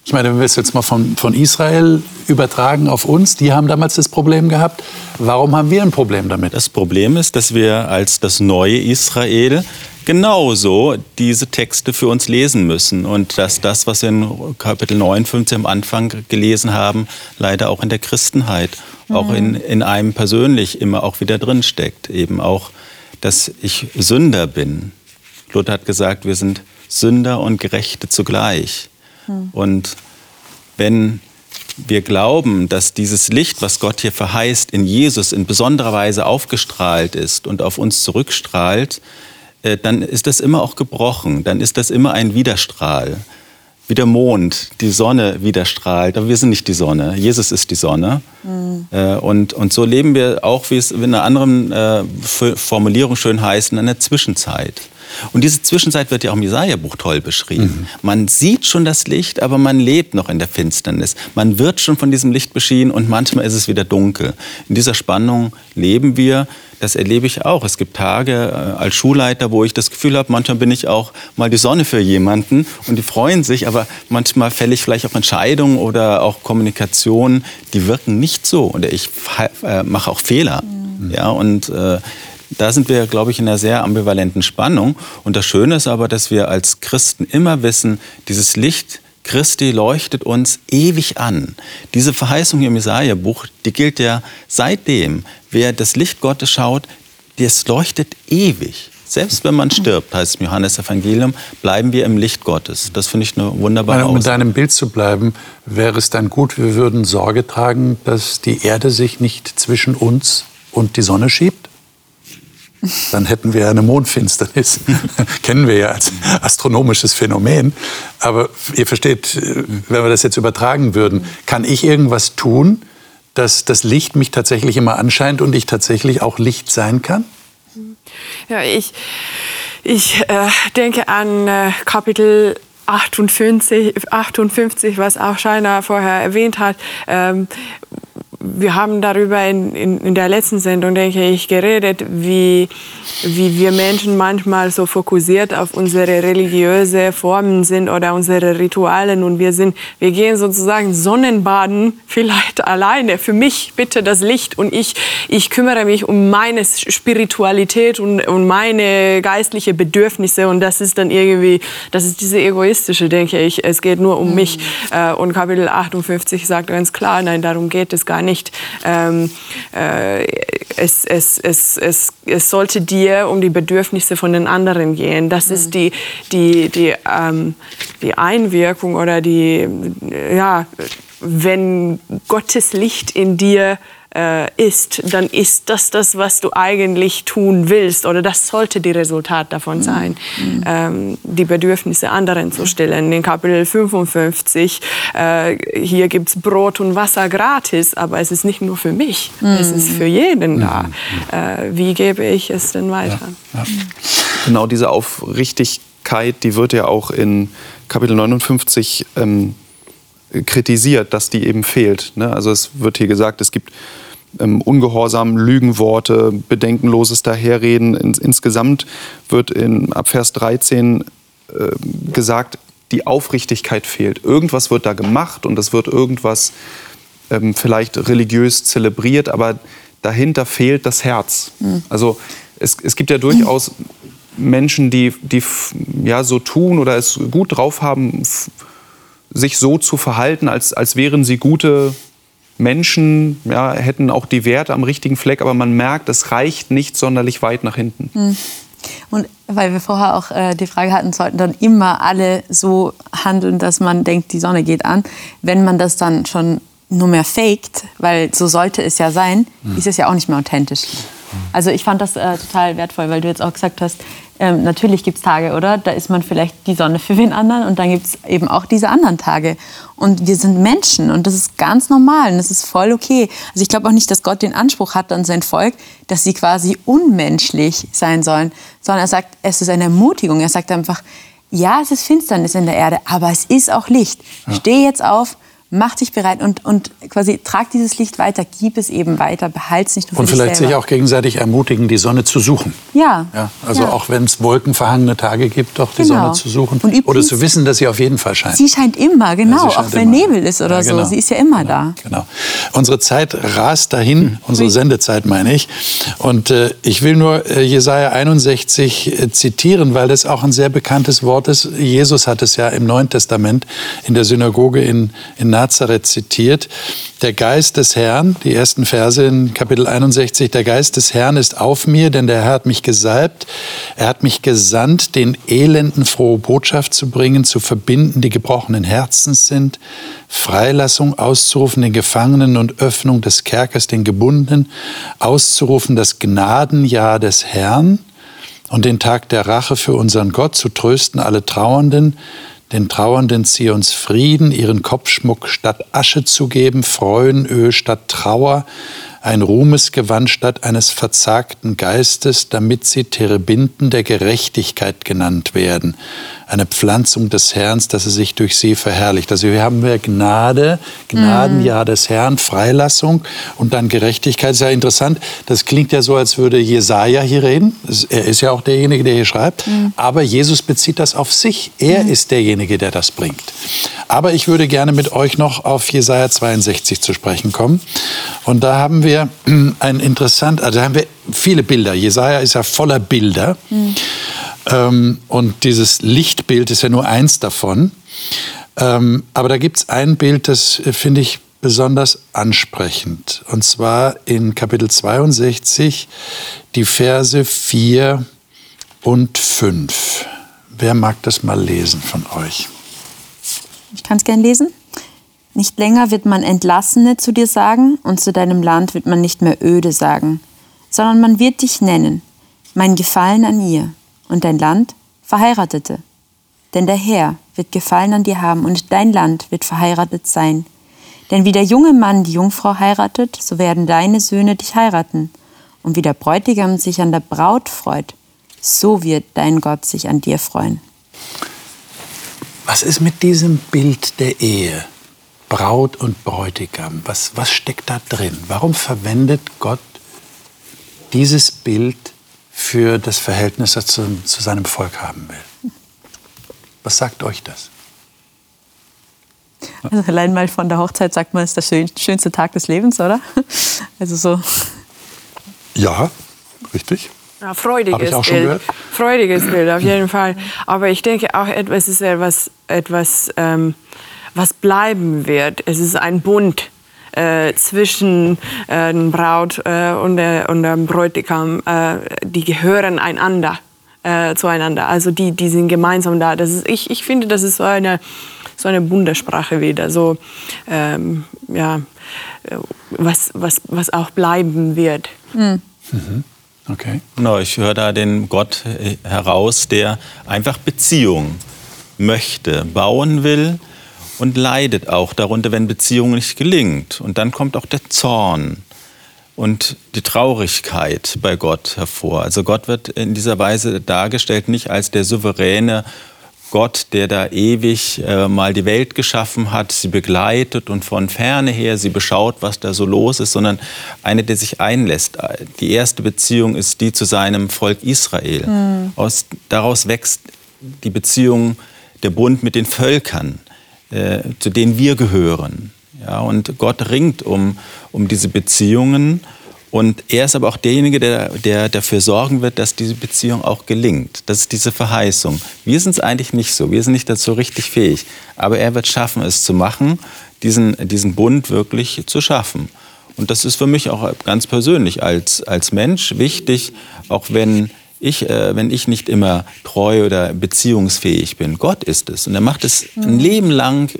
Ich meine, wenn wir es jetzt mal von, von Israel übertragen auf uns, die haben damals das Problem gehabt. Warum haben wir ein Problem damit? Das Problem ist, dass wir als das neue Israel genauso diese Texte für uns lesen müssen und dass das, was wir in Kapitel 59 am Anfang gelesen haben, leider auch in der Christenheit auch in, in einem persönlich immer auch wieder drin steckt. Eben auch, dass ich Sünder bin. Luther hat gesagt, wir sind Sünder und Gerechte zugleich. Mhm. Und wenn wir glauben, dass dieses Licht, was Gott hier verheißt, in Jesus in besonderer Weise aufgestrahlt ist und auf uns zurückstrahlt, äh, dann ist das immer auch gebrochen, dann ist das immer ein Widerstrahl wie der Mond die Sonne widerstrahlt. Aber wir sind nicht die Sonne. Jesus ist die Sonne. Mhm. und, und so leben wir auch, wie es in einer anderen äh, Formulierung schön heißt, in einer Zwischenzeit. Und diese Zwischenzeit wird ja auch im Jesaja-Buch toll beschrieben. Mhm. Man sieht schon das Licht, aber man lebt noch in der Finsternis. Man wird schon von diesem Licht beschienen und manchmal ist es wieder dunkel. In dieser Spannung leben wir. Das erlebe ich auch. Es gibt Tage äh, als Schulleiter, wo ich das Gefühl habe, manchmal bin ich auch mal die Sonne für jemanden und die freuen sich, aber manchmal fälle ich vielleicht auch Entscheidungen oder auch Kommunikation, die wirken nicht so. Oder ich äh, mache auch Fehler. Mhm. Ja, und äh, da sind wir, glaube ich, in einer sehr ambivalenten Spannung. Und das Schöne ist aber, dass wir als Christen immer wissen, dieses Licht Christi leuchtet uns ewig an. Diese Verheißung im Jesaja-Buch, die gilt ja seitdem. Wer das Licht Gottes schaut, das leuchtet ewig. Selbst wenn man stirbt, heißt es im Johannesevangelium, bleiben wir im Licht Gottes. Das finde ich eine wunderbare Um in deinem Bild zu bleiben, wäre es dann gut, wir würden Sorge tragen, dass die Erde sich nicht zwischen uns und die Sonne schiebt? Dann hätten wir eine Mondfinsternis. Kennen wir ja als astronomisches Phänomen. Aber ihr versteht, wenn wir das jetzt übertragen würden, kann ich irgendwas tun, dass das Licht mich tatsächlich immer anscheint und ich tatsächlich auch Licht sein kann? Ja, ich, ich äh, denke an äh, Kapitel 58, 58, was auch Scheiner vorher erwähnt hat, ähm, wir haben darüber in, in, in, der letzten Sendung, denke ich, geredet, wie, wie wir Menschen manchmal so fokussiert auf unsere religiöse Formen sind oder unsere Ritualen und wir sind, wir gehen sozusagen Sonnenbaden vielleicht alleine. Für mich bitte das Licht und ich, ich kümmere mich um meine Spiritualität und, und meine geistliche Bedürfnisse und das ist dann irgendwie, das ist diese egoistische, denke ich. Es geht nur um mhm. mich äh, und Kapitel 58 sagt ganz klar, nein, darum geht es gar nicht nicht. Ähm, äh, es, es, es, es, es sollte dir um die Bedürfnisse von den anderen gehen. Das mhm. ist die, die, die, ähm, die Einwirkung oder die, ja, wenn Gottes Licht in dir äh, ist, dann ist das das, was du eigentlich tun willst oder das sollte die Resultat davon mhm. sein, mhm. ähm, die Bedürfnisse anderen zu stellen. In Kapitel 55, äh, hier gibt es Brot und Wasser gratis, aber es ist nicht nur für mich, mhm. es ist für jeden da. Mhm. Äh, wie gebe ich es denn weiter? Ja. Ja. Genau diese Aufrichtigkeit, die wird ja auch in Kapitel 59 ähm, kritisiert, dass die eben fehlt. Ne? Also es wird hier gesagt, es gibt ähm, Ungehorsam, Lügenworte, bedenkenloses Daherreden. In, insgesamt wird in, ab Vers 13 äh, gesagt, die Aufrichtigkeit fehlt. Irgendwas wird da gemacht und es wird irgendwas ähm, vielleicht religiös zelebriert, aber dahinter fehlt das Herz. Mhm. Also es, es gibt ja durchaus Menschen, die, die ja, so tun oder es gut drauf haben, sich so zu verhalten, als, als wären sie gute Menschen, ja, hätten auch die Werte am richtigen Fleck, aber man merkt, es reicht nicht sonderlich weit nach hinten. Mhm. Und weil wir vorher auch äh, die Frage hatten, sollten dann immer alle so handeln, dass man denkt, die Sonne geht an. Wenn man das dann schon nur mehr faked, weil so sollte es ja sein, mhm. ist es ja auch nicht mehr authentisch. Also ich fand das äh, total wertvoll, weil du jetzt auch gesagt hast, ähm, natürlich gibt es Tage, oder? Da ist man vielleicht die Sonne für wen anderen und dann gibt es eben auch diese anderen Tage. Und wir sind Menschen und das ist ganz normal und das ist voll okay. Also ich glaube auch nicht, dass Gott den Anspruch hat an sein Volk, dass sie quasi unmenschlich sein sollen, sondern er sagt, es ist eine Ermutigung. Er sagt einfach, ja, es ist Finsternis in der Erde, aber es ist auch Licht. Ja. Steh jetzt auf, mach dich bereit und, und quasi trag dieses Licht weiter, gib es eben weiter, behalte es nicht nur für Und vielleicht sich auch gegenseitig ermutigen, die Sonne zu suchen. Ja. ja also ja. auch wenn es wolkenverhangene Tage gibt, doch die genau. Sonne zu suchen. Und oder zu wissen, dass sie auf jeden Fall scheint. Sie scheint immer, genau, ja, scheint auch wenn immer. Nebel ist oder genau. so. Sie ist ja immer genau. da. Genau. Unsere Zeit rast dahin, unsere Sendezeit meine ich. Und äh, ich will nur äh, Jesaja 61 äh, zitieren, weil das auch ein sehr bekanntes Wort ist. Jesus hat es ja im Neuen Testament in der Synagoge in, in Nazareth zitiert. Der Geist des Herrn, die ersten Verse in Kapitel 61, der Geist des Herrn ist auf mir, denn der Herr hat mich gesalbt. Er hat mich gesandt, den Elenden frohe Botschaft zu bringen, zu verbinden, die gebrochenen Herzens sind, Freilassung auszurufen den Gefangenen und Öffnung des Kerkers den Gebundenen, auszurufen das Gnadenjahr des Herrn und den Tag der Rache für unseren Gott, zu trösten alle Trauernden, den Trauernden zieh uns Frieden, ihren Kopfschmuck statt Asche zu geben, Freudenöl statt Trauer, ein Ruhmesgewand statt eines verzagten Geistes, damit sie Terebinden der Gerechtigkeit genannt werden. Eine Pflanzung des Herrn, dass er sich durch sie verherrlicht. Also hier haben wir Gnade, Gnadenjahr des Herrn, Freilassung und dann Gerechtigkeit. Ist ja interessant. Das klingt ja so, als würde Jesaja hier reden. Er ist ja auch derjenige, der hier schreibt. Mhm. Aber Jesus bezieht das auf sich. Er mhm. ist derjenige, der das bringt. Aber ich würde gerne mit euch noch auf Jesaja 62 zu sprechen kommen. Und da haben wir ein interessant, also da haben wir viele Bilder. Jesaja ist ja voller Bilder. Mhm. Ähm, und dieses Lichtbild ist ja nur eins davon. Ähm, aber da gibt es ein Bild, das äh, finde ich besonders ansprechend. Und zwar in Kapitel 62, die Verse 4 und 5. Wer mag das mal lesen von euch? Ich kann es gern lesen. Nicht länger wird man Entlassene zu dir sagen und zu deinem Land wird man nicht mehr öde sagen, sondern man wird dich nennen, mein Gefallen an ihr und dein Land Verheiratete. Denn der Herr wird Gefallen an dir haben und dein Land wird verheiratet sein. Denn wie der junge Mann die Jungfrau heiratet, so werden deine Söhne dich heiraten. Und wie der Bräutigam sich an der Braut freut, so wird dein Gott sich an dir freuen. Was ist mit diesem Bild der Ehe? Braut und Bräutigam. Was, was steckt da drin? Warum verwendet Gott dieses Bild für das Verhältnis, das er zu, zu seinem Volk haben will? Was sagt euch das? Also allein mal von der Hochzeit sagt man, es ist der schönste Tag des Lebens, oder? Also so. Ja, richtig. Ja, freudiges Bild. Freudiges Bild, auf jeden Fall. Aber ich denke auch, etwas ist etwas, etwas ähm, was bleiben wird. Es ist ein Bund. Äh, zwischen äh, dem Braut äh, und, der, und dem Bräutigam, äh, die gehören einander, äh, zueinander. Also die, die sind gemeinsam da. Das ist, ich, ich finde, das ist so eine, so eine Bundessprache wieder. So, ähm, ja, was, was, was auch bleiben wird. Mhm. Mhm. Okay. No, ich höre da den Gott heraus, der einfach Beziehung möchte, bauen will und leidet auch darunter, wenn Beziehung nicht gelingt. Und dann kommt auch der Zorn und die Traurigkeit bei Gott hervor. Also Gott wird in dieser Weise dargestellt nicht als der souveräne Gott, der da ewig äh, mal die Welt geschaffen hat, sie begleitet und von ferne her sie beschaut, was da so los ist, sondern eine, der sich einlässt. Die erste Beziehung ist die zu seinem Volk Israel. Mhm. Aus, daraus wächst die Beziehung, der Bund mit den Völkern, äh, zu denen wir gehören. Ja, und Gott ringt um, um diese Beziehungen Und er ist aber auch derjenige, der, der dafür sorgen wird, dass diese Beziehung auch gelingt. Das ist diese Verheißung. Wir sind es eigentlich nicht so. Wir sind nicht dazu richtig fähig. Aber er wird schaffen, es zu machen, diesen, diesen Bund wirklich zu schaffen. Und das ist für mich auch ganz persönlich als, als Mensch wichtig, auch wenn ich, äh, wenn ich nicht immer treu oder beziehungsfähig bin. Gott ist es. Und er macht es ein Leben lang,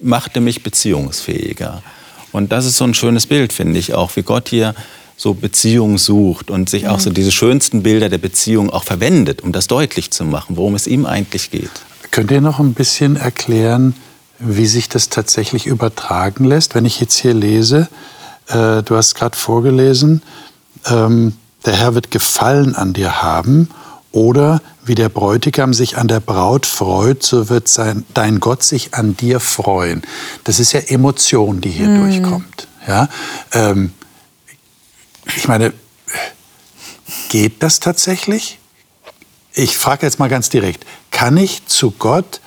macht er mich beziehungsfähiger. Und das ist so ein schönes Bild, finde ich auch, wie Gott hier so Beziehung sucht und sich auch so diese schönsten Bilder der Beziehung auch verwendet, um das deutlich zu machen, worum es ihm eigentlich geht. Könnt ihr noch ein bisschen erklären, wie sich das tatsächlich übertragen lässt? Wenn ich jetzt hier lese, äh, du hast gerade vorgelesen, ähm, der Herr wird Gefallen an dir haben oder wie der Bräutigam sich an der Braut freut, so wird sein, dein Gott sich an dir freuen. Das ist ja Emotion, die hier mhm. durchkommt. Ja? Ähm, ich meine, geht das tatsächlich? Ich frage jetzt mal ganz direkt, kann ich zu Gott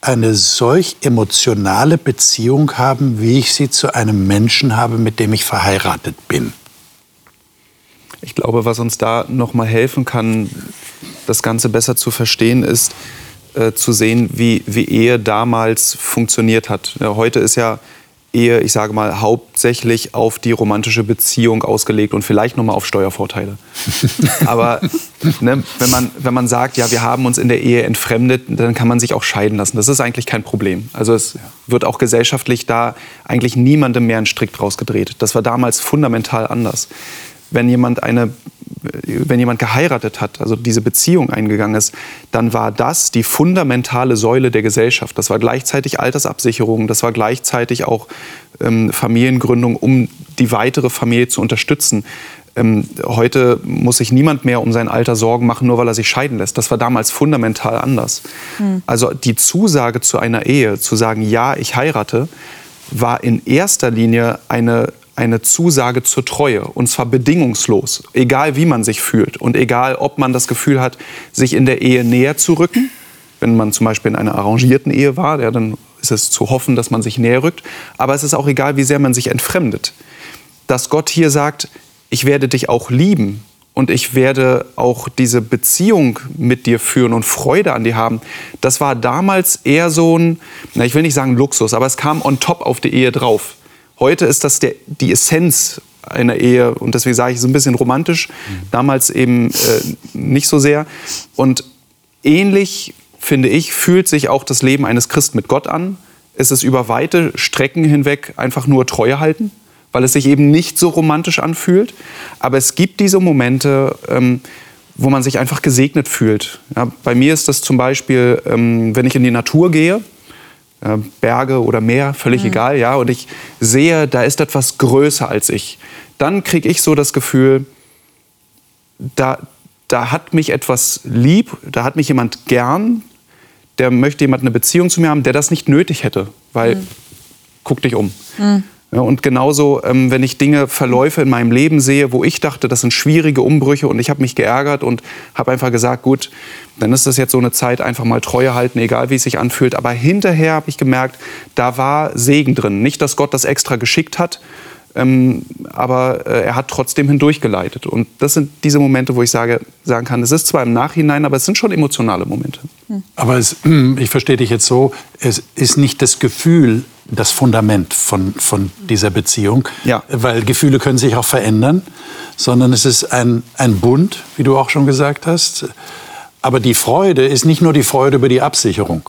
eine solch emotionale Beziehung haben, wie ich sie zu einem Menschen habe, mit dem ich verheiratet bin? Ich glaube, was uns da noch mal helfen kann, das Ganze besser zu verstehen, ist äh, zu sehen, wie, wie Ehe damals funktioniert hat. Ja, heute ist ja Ehe, ich sage mal, hauptsächlich auf die romantische Beziehung ausgelegt und vielleicht noch mal auf Steuervorteile. Aber ne, wenn, man, wenn man sagt, ja, wir haben uns in der Ehe entfremdet, dann kann man sich auch scheiden lassen. Das ist eigentlich kein Problem. Also es wird auch gesellschaftlich da eigentlich niemandem mehr einen Strick draus gedreht. Das war damals fundamental anders wenn jemand eine wenn jemand geheiratet hat, also diese Beziehung eingegangen ist, dann war das die fundamentale Säule der Gesellschaft. Das war gleichzeitig Altersabsicherung, das war gleichzeitig auch ähm, Familiengründung, um die weitere Familie zu unterstützen. Ähm, heute muss sich niemand mehr um sein Alter Sorgen machen, nur weil er sich scheiden lässt. Das war damals fundamental anders. Mhm. Also die Zusage zu einer Ehe, zu sagen, ja, ich heirate, war in erster Linie eine eine Zusage zur Treue, und zwar bedingungslos, egal wie man sich fühlt und egal, ob man das Gefühl hat, sich in der Ehe näher zu rücken. Wenn man zum Beispiel in einer arrangierten Ehe war, ja, dann ist es zu hoffen, dass man sich näher rückt. Aber es ist auch egal, wie sehr man sich entfremdet. Dass Gott hier sagt, ich werde dich auch lieben und ich werde auch diese Beziehung mit dir führen und Freude an dir haben, das war damals eher so ein, na, ich will nicht sagen Luxus, aber es kam on top auf die Ehe drauf. Heute ist das der, die Essenz einer Ehe und deswegen sage ich so ein bisschen romantisch, damals eben äh, nicht so sehr. Und ähnlich, finde ich, fühlt sich auch das Leben eines Christen mit Gott an. Es ist über weite Strecken hinweg einfach nur Treue halten, weil es sich eben nicht so romantisch anfühlt. Aber es gibt diese Momente, ähm, wo man sich einfach gesegnet fühlt. Ja, bei mir ist das zum Beispiel, ähm, wenn ich in die Natur gehe Berge oder Meer, völlig mhm. egal, ja, und ich sehe, da ist etwas größer als ich, dann kriege ich so das Gefühl, da, da hat mich etwas lieb, da hat mich jemand gern, der möchte jemand eine Beziehung zu mir haben, der das nicht nötig hätte, weil mhm. guck dich um. Mhm. Ja, und genauso, ähm, wenn ich Dinge, Verläufe in meinem Leben sehe, wo ich dachte, das sind schwierige Umbrüche und ich habe mich geärgert und habe einfach gesagt, gut, dann ist das jetzt so eine Zeit, einfach mal Treue halten, egal wie es sich anfühlt. Aber hinterher habe ich gemerkt, da war Segen drin. Nicht, dass Gott das extra geschickt hat, ähm, aber äh, er hat trotzdem hindurchgeleitet. Und das sind diese Momente, wo ich sage, sagen kann, es ist zwar im Nachhinein, aber es sind schon emotionale Momente. Aber es, ich verstehe dich jetzt so, es ist nicht das Gefühl das Fundament von, von dieser Beziehung, ja. weil Gefühle können sich auch verändern, sondern es ist ein, ein Bund, wie du auch schon gesagt hast. Aber die Freude ist nicht nur die Freude über die Absicherung.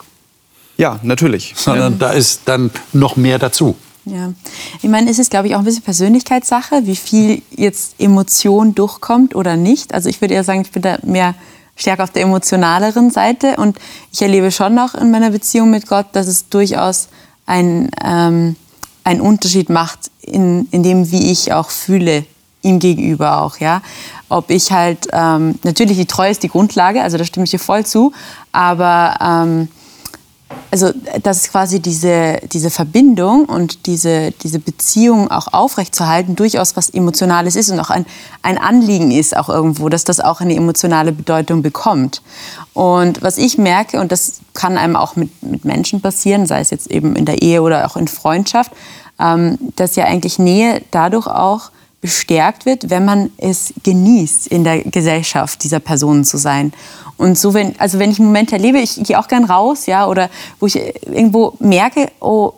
Ja, natürlich. Sondern ja. da ist dann noch mehr dazu. Ja, ich meine, es ist, glaube ich, auch ein bisschen Persönlichkeitssache, wie viel jetzt Emotion durchkommt oder nicht. Also ich würde eher sagen, ich bin da mehr stärker auf der emotionaleren Seite und ich erlebe schon noch in meiner Beziehung mit Gott, dass es durchaus ein, ähm, einen Unterschied macht in, in dem, wie ich auch fühle ihm gegenüber auch, ja. Ob ich halt, ähm, natürlich die Treue ist die Grundlage, also da stimme ich dir voll zu, aber ähm, also dass quasi diese, diese Verbindung und diese, diese Beziehung auch aufrechtzuerhalten durchaus was Emotionales ist und auch ein, ein Anliegen ist auch irgendwo, dass das auch eine emotionale Bedeutung bekommt. Und was ich merke, und das kann einem auch mit, mit Menschen passieren, sei es jetzt eben in der Ehe oder auch in Freundschaft, ähm, dass ja eigentlich Nähe dadurch auch bestärkt wird, wenn man es genießt, in der Gesellschaft dieser Personen zu sein. Und so, wenn, also wenn ich Momente erlebe, ich gehe auch gern raus, ja, oder wo ich irgendwo merke, oh,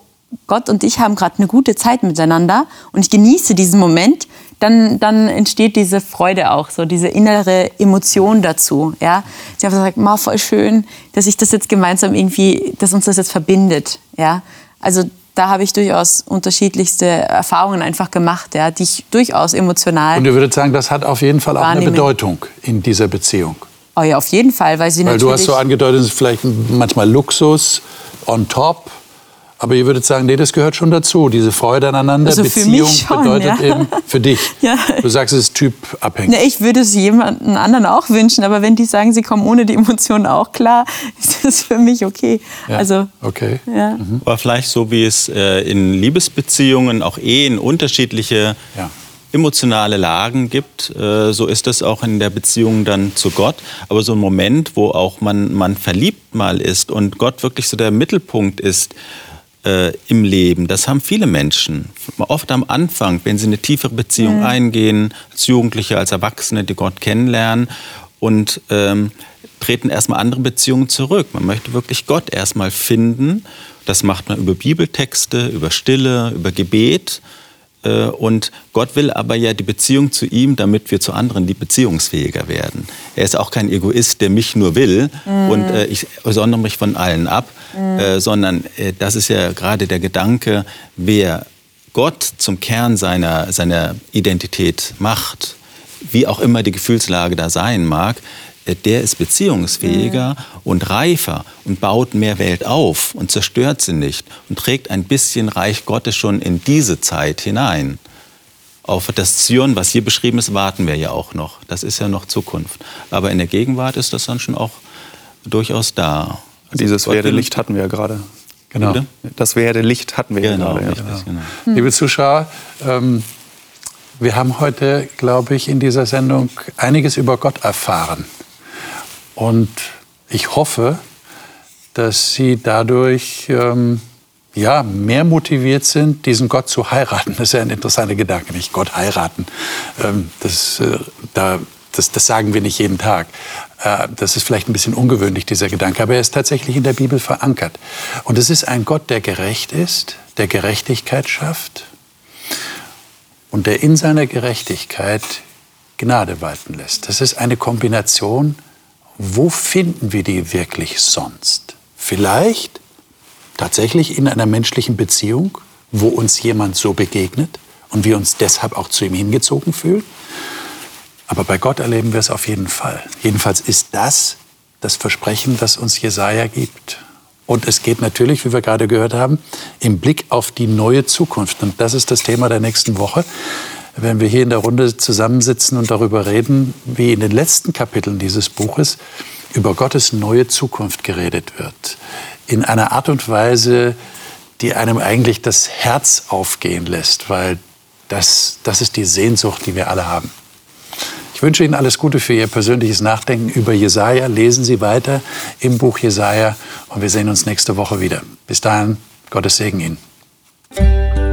Gott und ich haben gerade eine gute Zeit miteinander und ich genieße diesen Moment, dann, dann entsteht diese Freude auch, so diese innere Emotion dazu. Ja? Sie haben gesagt, ma, voll schön, dass ich das jetzt gemeinsam irgendwie, dass uns das jetzt verbindet. Ja? Also da habe ich durchaus unterschiedlichste Erfahrungen einfach gemacht, ja, die ich durchaus emotional. Und ihr würdet sagen, das hat auf jeden Fall auch eine Bedeutung in dieser Beziehung. Oh ja, auf jeden Fall, weil sie weil natürlich. Weil du hast so angedeutet, es ist vielleicht manchmal Luxus on top. Aber ihr würdet sagen, nee, das gehört schon dazu. Diese Freude aneinander, also Beziehung schon, bedeutet ja. eben für dich. Ja. Du sagst, es ist typabhängig. Nee, ich würde es jemandem anderen auch wünschen, aber wenn die sagen, sie kommen ohne die Emotionen auch klar, ist das für mich okay. Ja. Also, okay. Ja. Mhm. Aber vielleicht so wie es äh, in Liebesbeziehungen, auch Ehen unterschiedliche emotionale Lagen gibt, äh, so ist es auch in der Beziehung dann zu Gott. Aber so ein Moment, wo auch man, man verliebt mal ist und Gott wirklich so der Mittelpunkt ist, äh, im Leben. Das haben viele Menschen. Oft am Anfang, wenn sie eine tiefere Beziehung mhm. eingehen, als Jugendliche, als Erwachsene, die Gott kennenlernen und ähm, treten erstmal andere Beziehungen zurück. Man möchte wirklich Gott erstmal finden. Das macht man über Bibeltexte, über Stille, über Gebet. Äh, und Gott will aber ja die Beziehung zu ihm, damit wir zu anderen die beziehungsfähiger werden. Er ist auch kein Egoist, der mich nur will mhm. und äh, ich sondere mich von allen ab, mhm. äh, sondern äh, das ist ja gerade der Gedanke, wer Gott zum Kern seiner, seiner Identität macht, wie auch immer die Gefühlslage da sein mag, der ist beziehungsfähiger mhm. und reifer und baut mehr Welt auf und zerstört sie nicht und trägt ein bisschen Reich Gottes schon in diese Zeit hinein. Auf das Zion, was hier beschrieben ist, warten wir ja auch noch. Das ist ja noch Zukunft. Aber in der Gegenwart ist das dann schon auch durchaus da. Also Dieses Werdelicht hatten wir ja gerade. Genau. Das Werdelicht hatten wir genau, ja gerade. Richtig, ja. Genau. Hm. Liebe Zuschauer, ähm, wir haben heute, glaube ich, in dieser Sendung einiges über Gott erfahren. Und ich hoffe, dass Sie dadurch ähm, ja, mehr motiviert sind, diesen Gott zu heiraten. Das ist ja ein interessanter Gedanke, nicht Gott heiraten. Ähm, das, äh, da, das, das sagen wir nicht jeden Tag. Äh, das ist vielleicht ein bisschen ungewöhnlich, dieser Gedanke, aber er ist tatsächlich in der Bibel verankert. Und es ist ein Gott, der gerecht ist, der Gerechtigkeit schafft und der in seiner Gerechtigkeit Gnade walten lässt. Das ist eine Kombination wo finden wir die wirklich sonst? Vielleicht tatsächlich in einer menschlichen Beziehung, wo uns jemand so begegnet und wir uns deshalb auch zu ihm hingezogen fühlen. Aber bei Gott erleben wir es auf jeden Fall. Jedenfalls ist das das Versprechen, das uns Jesaja gibt. Und es geht natürlich, wie wir gerade gehört haben, im Blick auf die neue Zukunft. Und das ist das Thema der nächsten Woche wenn wir hier in der Runde zusammensitzen und darüber reden, wie in den letzten Kapiteln dieses Buches über Gottes neue Zukunft geredet wird. In einer Art und Weise, die einem eigentlich das Herz aufgehen lässt, weil das, das ist die Sehnsucht, die wir alle haben. Ich wünsche Ihnen alles Gute für Ihr persönliches Nachdenken über Jesaja. Lesen Sie weiter im Buch Jesaja und wir sehen uns nächste Woche wieder. Bis dahin, Gottes Segen Ihnen.